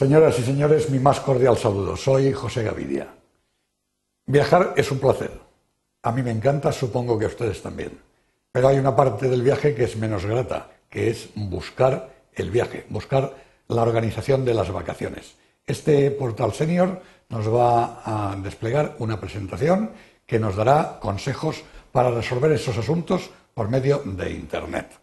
Señoras y señores, mi más cordial saludo. Soy José Gavidia. Viajar es un placer. A mí me encanta, supongo que a ustedes también. Pero hay una parte del viaje que es menos grata, que es buscar el viaje, buscar la organización de las vacaciones. Este portal senior nos va a desplegar una presentación que nos dará consejos para resolver esos asuntos por medio de Internet.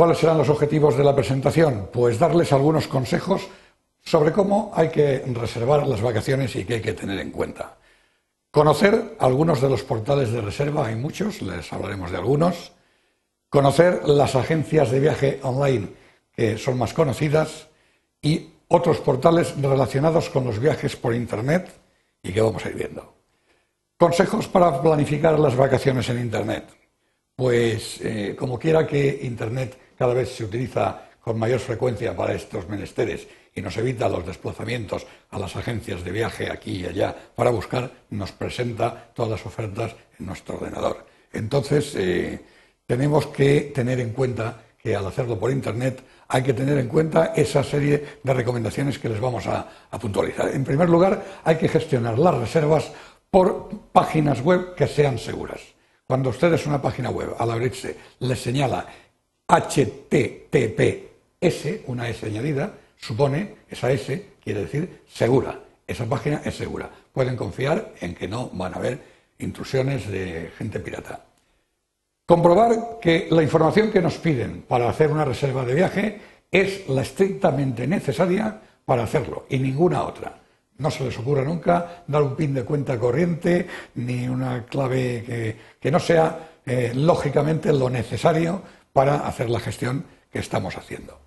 ¿Cuáles serán los objetivos de la presentación? Pues darles algunos consejos sobre cómo hay que reservar las vacaciones y qué hay que tener en cuenta. Conocer algunos de los portales de reserva, hay muchos, les hablaremos de algunos. Conocer las agencias de viaje online que son más conocidas y otros portales relacionados con los viajes por Internet y que vamos a ir viendo. Consejos para planificar las vacaciones en Internet. Pues eh, como quiera que Internet cada vez se utiliza con mayor frecuencia para estos menesteres y nos evita los desplazamientos a las agencias de viaje aquí y allá para buscar, nos presenta todas las ofertas en nuestro ordenador. Entonces, eh, tenemos que tener en cuenta que al hacerlo por Internet hay que tener en cuenta esa serie de recomendaciones que les vamos a, a puntualizar. En primer lugar, hay que gestionar las reservas por páginas web que sean seguras. Cuando ustedes una página web, al abrirse, les señala HTTPS, una S añadida, supone, esa S quiere decir segura. Esa página es segura. Pueden confiar en que no van a haber intrusiones de gente pirata. Comprobar que la información que nos piden para hacer una reserva de viaje es la estrictamente necesaria para hacerlo y ninguna otra. No se les ocurra nunca dar un pin de cuenta corriente ni una clave que, no sea eh, lógicamente lo necesario para hacer la gestión que estamos haciendo.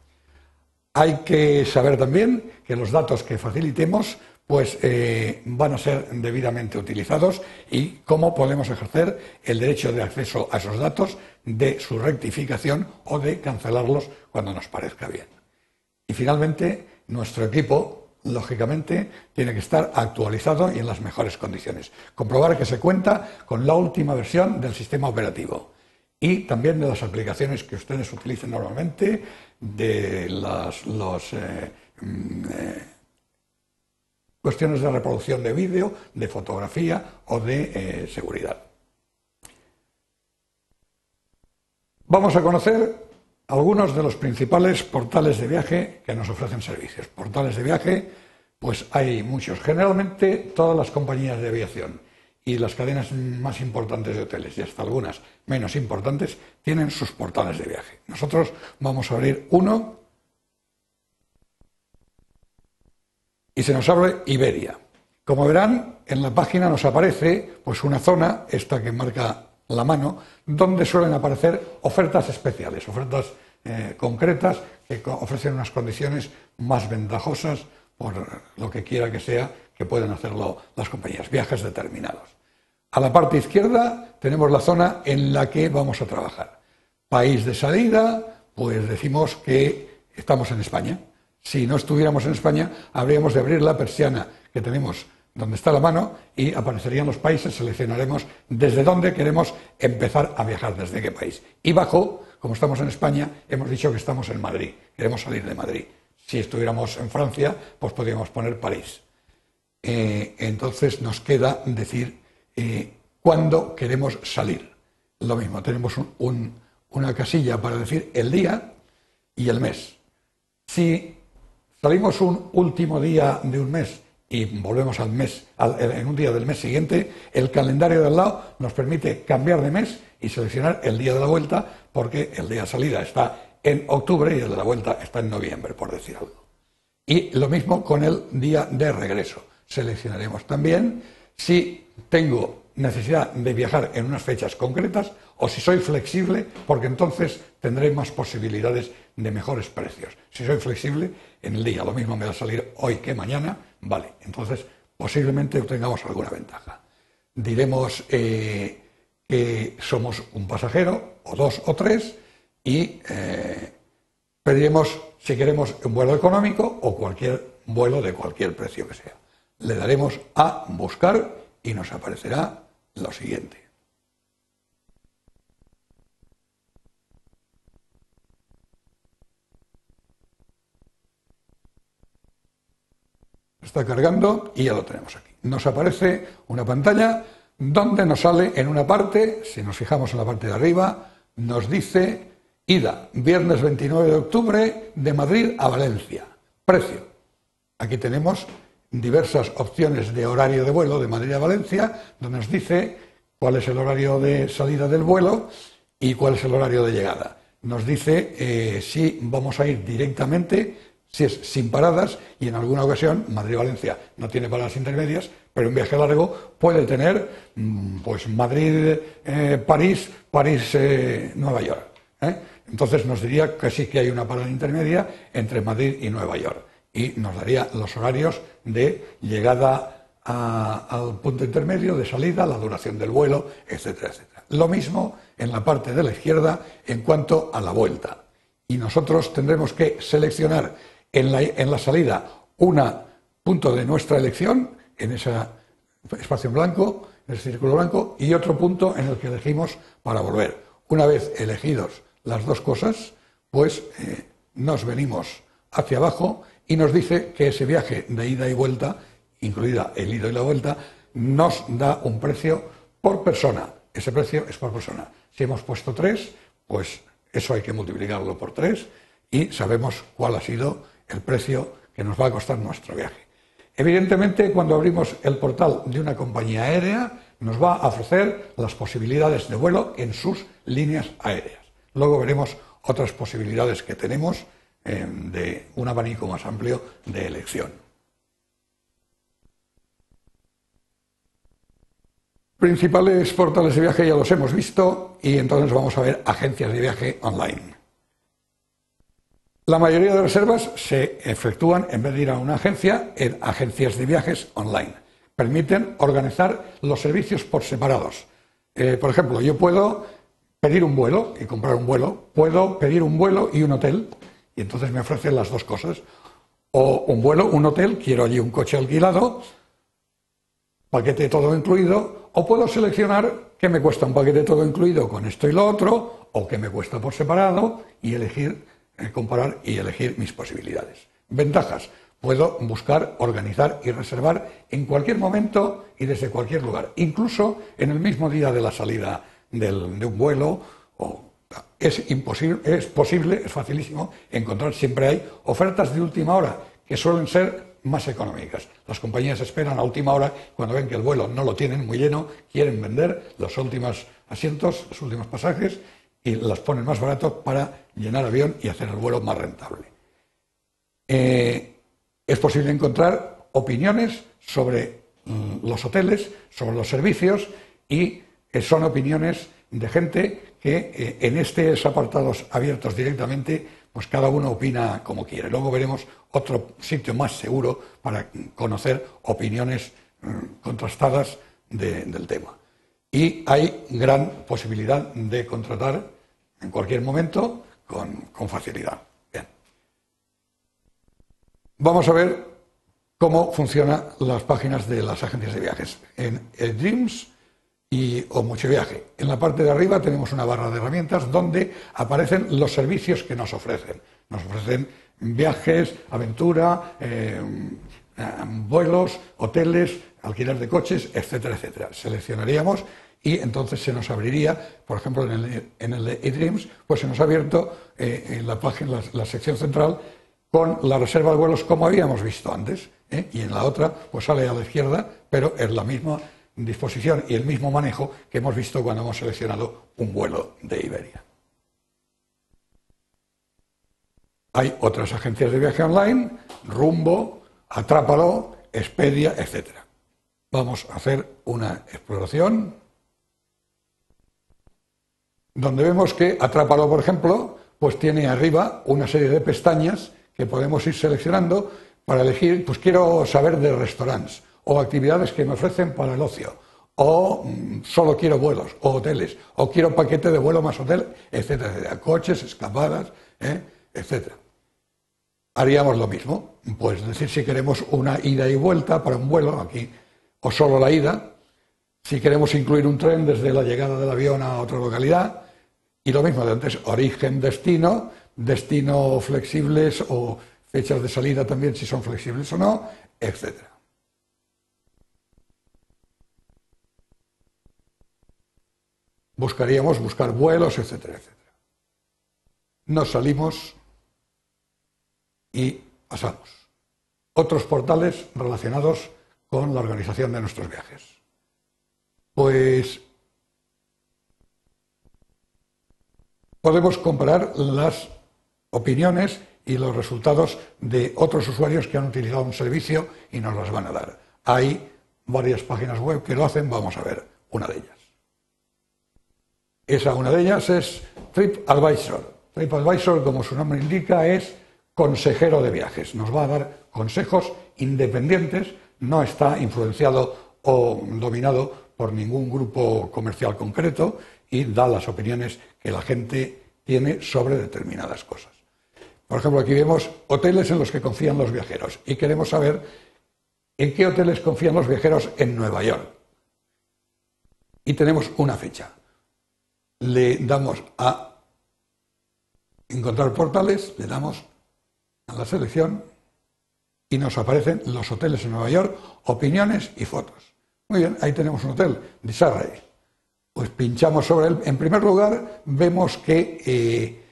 Hay que saber también que los datos que facilitemos pues eh, van a ser debidamente utilizados y cómo podemos ejercer el derecho de acceso a esos datos, de su rectificación o de cancelarlos cuando nos parezca bien. Y finalmente, nuestro equipo, lógicamente, tiene que estar actualizado y en las mejores condiciones. Comprobar que se cuenta con la última versión del sistema operativo y también de las aplicaciones que ustedes utilizan normalmente, de las eh, mm, eh, cuestiones de reproducción de vídeo, de fotografía o de eh, seguridad. Vamos a conocer algunos de los principales portales de viaje que nos ofrecen servicios. Portales de viaje, pues hay muchos, generalmente todas las compañías de aviación y las cadenas más importantes de hoteles y hasta algunas menos importantes tienen sus portales de viaje. Nosotros vamos a abrir uno y se nos abre Iberia. Como verán, en la página nos aparece pues una zona, esta que marca la mano, donde suelen aparecer ofertas especiales, ofertas eh, concretas que ofrecen unas condiciones más ventajosas por lo que quiera que sea que pueden hacerlo las compañías, viajes determinados. A la parte izquierda tenemos la zona en la que vamos a trabajar. País de salida, pues decimos que estamos en España. Si no estuviéramos en España, habríamos de abrir la persiana que tenemos donde está la mano y aparecerían los países, seleccionaremos desde dónde queremos empezar a viajar, desde qué país. Y bajo, como estamos en España, hemos dicho que estamos en Madrid, queremos salir de Madrid. Si estuviéramos en Francia, pues podríamos poner París. Eh, entonces nos queda decir eh, cuándo queremos salir. Lo mismo, tenemos una casilla para decir el día y el mes. Si salimos un último día de un mes y volvemos al mes, en un día del mes siguiente, el calendario de al lado nos permite cambiar de mes y seleccionar el día de la vuelta, porque el día de salida está en octubre y el de la vuelta está en noviembre, por decir algo. Y lo mismo con el día de regreso. Seleccionaremos también si tengo necesidad de viajar en unas fechas concretas o si soy flexible, porque entonces tendré más posibilidades de mejores precios. Si soy flexible, en el día lo mismo me va a salir hoy que mañana, vale, entonces posiblemente obtengamos alguna ventaja. Diremos eh, que somos un pasajero, o dos o tres, y eh, pediremos si queremos un vuelo económico o cualquier vuelo de cualquier precio que sea. Le daremos a buscar y nos aparecerá lo siguiente. Está cargando y ya lo tenemos aquí. Nos aparece una pantalla donde nos sale en una parte, si nos fijamos en la parte de arriba, nos dice ida, viernes 29 de octubre, de Madrid a Valencia. Precio. Aquí tenemos diversas opciones de horario de vuelo de Madrid a Valencia, donde nos dice cuál es el horario de salida del vuelo y cuál es el horario de llegada. Nos dice eh, si vamos a ir directamente, si es sin paradas, y en alguna ocasión Madrid-Valencia no tiene paradas intermedias, pero un viaje largo puede tener mm, pues Madrid-París, eh, París-Nueva eh, York. Entonces nos diría que sí que hay una parada intermedia entre Madrid y Nueva York y nos daría los horarios de llegada al punto intermedio, de salida, la duración del vuelo, etcétera, etcétera. Lo mismo en la parte de la izquierda en cuanto a la vuelta. Y nosotros tendremos que seleccionar en la, en la salida un punto de nuestra elección, en ese espacio en blanco, en el círculo blanco, y otro punto en el que elegimos para volver. Una vez elegidos las dos cosas, pues eh, nos venimos hacia abajo y nos dice que ese viaje de ida y vuelta, incluida el ida y la vuelta, nos da un precio por persona. Ese precio es por persona. Si hemos puesto tres, pues eso hay que multiplicarlo por tres y sabemos cuál ha sido el precio que nos va a costar nuestro viaje. Evidentemente, cuando abrimos el portal de una compañía aérea, nos va a ofrecer las posibilidades de vuelo en sus líneas aéreas. Luego veremos otras posibilidades que tenemos eh, de un abanico más amplio de elección. Principales portales de viaje ya los hemos visto y entonces vamos a ver agencias de viaje online. La mayoría de reservas se efectúan, en vez de ir a una agencia, en agencias de viajes online. Permiten organizar los servicios por separados. Eh, por ejemplo, yo puedo pedir un vuelo y comprar un vuelo, puedo pedir un vuelo y un hotel y entonces me ofrecen las dos cosas. O un vuelo, un hotel, quiero allí un coche alquilado, paquete todo incluido, o puedo seleccionar qué me cuesta un paquete todo incluido con esto y lo otro, o qué me cuesta por separado, y elegir, eh, comparar y elegir mis posibilidades. Ventajas. Puedo buscar, organizar y reservar en cualquier momento y desde cualquier lugar, incluso en el mismo día de la salida de un vuelo o es imposible, es posible, es facilísimo encontrar, siempre hay ofertas de última hora que suelen ser más económicas. Las compañías esperan a última hora, cuando ven que el vuelo no lo tienen muy lleno, quieren vender los últimos asientos, los últimos pasajes y las ponen más barato para llenar avión y hacer el vuelo más rentable. Eh, es posible encontrar opiniones sobre mm, los hoteles, sobre los servicios y son opiniones de gente que eh, en estos apartados abiertos directamente, pues cada uno opina como quiere. Luego veremos otro sitio más seguro para conocer opiniones mm, contrastadas del tema. Y hay gran posibilidad de contratar en cualquier momento con, facilidad. Bien. Vamos a ver cómo funcionan las páginas de las agencias de viajes. En el Dreams y, o mucho viaje. En la parte de arriba tenemos una barra de herramientas donde aparecen los servicios que nos ofrecen. Nos ofrecen viajes, aventura, eh, eh, vuelos, hoteles, alquiler de coches, etcétera, etcétera. Seleccionaríamos y entonces se nos abriría, por ejemplo, en el, en el eDreams, pues se nos ha abierto eh, en la página, la, sección central, con la reserva de vuelos como habíamos visto antes. Y en la otra, pues sale a la izquierda, pero es la misma disposición y el mismo manejo que hemos visto cuando hemos seleccionado un vuelo de Iberia. Hay otras agencias de viaje online, Rumbo, Atrápalo, Expedia, etc. Vamos a hacer una exploración donde vemos que Atrápalo, por ejemplo, pues tiene arriba una serie de pestañas que podemos ir seleccionando para elegir, pues quiero saber de restaurantes o actividades que me ofrecen para el ocio, o mm, solo quiero vuelos, o hoteles, o quiero paquete de vuelo más hotel, etcétera, etcétera. Coches, escapadas, ¿eh? etcétera. Haríamos lo mismo, pues decir si queremos una ida y vuelta para un vuelo aquí, o solo la ida, si queremos incluir un tren desde la llegada del avión a otra localidad, y lo mismo de antes, origen, destino, destino flexibles o fechas de salida también si son flexibles o no, etc. Buscaríamos buscar vuelos, etcétera, etcétera. Nos salimos y pasamos. Otros portales relacionados con la organización de nuestros viajes. Pues podemos comparar las opiniones y los resultados de otros usuarios que han utilizado un servicio y nos las van a dar. Hay varias páginas web que lo hacen, vamos a ver una de ellas. Esa una de ellas es TripAdvisor. TripAdvisor, como su nombre indica, es consejero de viajes. Nos va a dar consejos independientes, no está influenciado o dominado por ningún grupo comercial concreto y da las opiniones que la gente tiene sobre determinadas cosas. Por ejemplo, aquí vemos hoteles en los que confían los viajeros y queremos saber en qué hoteles confían los viajeros en Nueva York. Y tenemos una fecha. Le damos a encontrar portales, le damos a la selección y nos aparecen los hoteles en Nueva York, opiniones y fotos. Muy bien, ahí tenemos un hotel, Disarray. Pues pinchamos sobre él. En primer lugar, vemos que eh,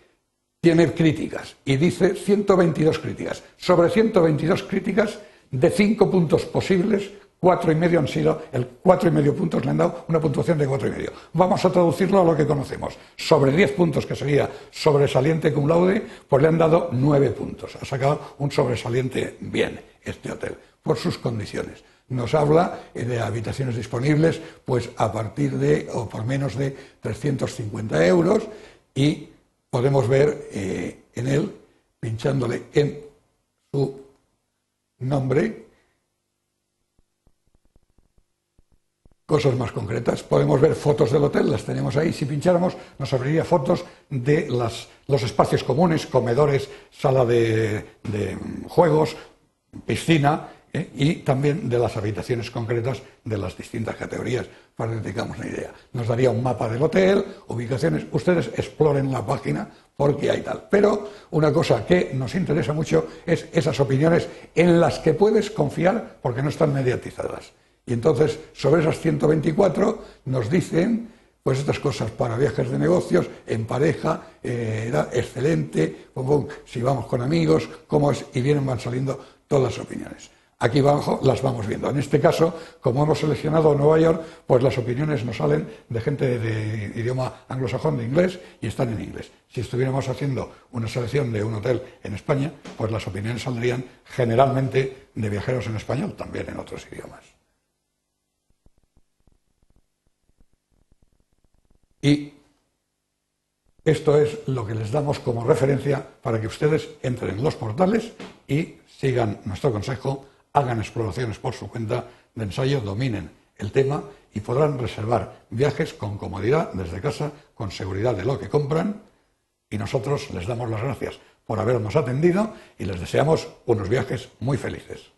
tiene críticas y dice 122 críticas. Sobre 122 críticas, de cinco puntos posibles, cuatro y medio han sido, el cuatro y medio puntos le han dado una puntuación de cuatro y medio. Vamos a traducirlo a lo que conocemos. Sobre 10 puntos, que sería sobresaliente cum laude, pues le han dado nueve puntos. Ha sacado un sobresaliente bien este hotel, por sus condiciones nos habla de habitaciones disponibles pues a partir de o por menos de 350 euros y podemos ver eh, en él, pinchándole en su nombre, cosas más concretas. Podemos ver fotos del hotel, las tenemos ahí. Si pincháramos, nos abriría fotos de los espacios comunes, comedores, sala de juegos, piscina, ¿eh? y también de las habitaciones concretas de las distintas categorías, para que tengamos una idea. Nos daría un mapa del hotel, ubicaciones, ustedes exploren la página porque hay tal. Pero una cosa que nos interesa mucho es esas opiniones en las que puedes confiar porque no están mediatizadas. Y entonces, sobre esas 124 nos dicen pues estas cosas para viajes de negocios, en pareja, eh, era excelente, si vamos con amigos, cómo es, y vienen van saliendo todas las opiniones. Aquí abajo las vamos viendo. En este caso, como hemos seleccionado Nueva York, pues las opiniones nos salen de gente de idioma anglosajón, de inglés, y están en inglés. Si estuviéramos haciendo una selección de un hotel en España, pues las opiniones saldrían generalmente de viajeros en español, también en otros idiomas. Y esto es lo que les damos como referencia para que ustedes entren en los portales y sigan nuestro consejo hagan exploraciones por su cuenta de ensayo, dominen el tema y podrán reservar viajes con comodidad desde casa, con seguridad de lo que compran. Y nosotros les damos las gracias por habernos atendido y les deseamos unos viajes muy felices.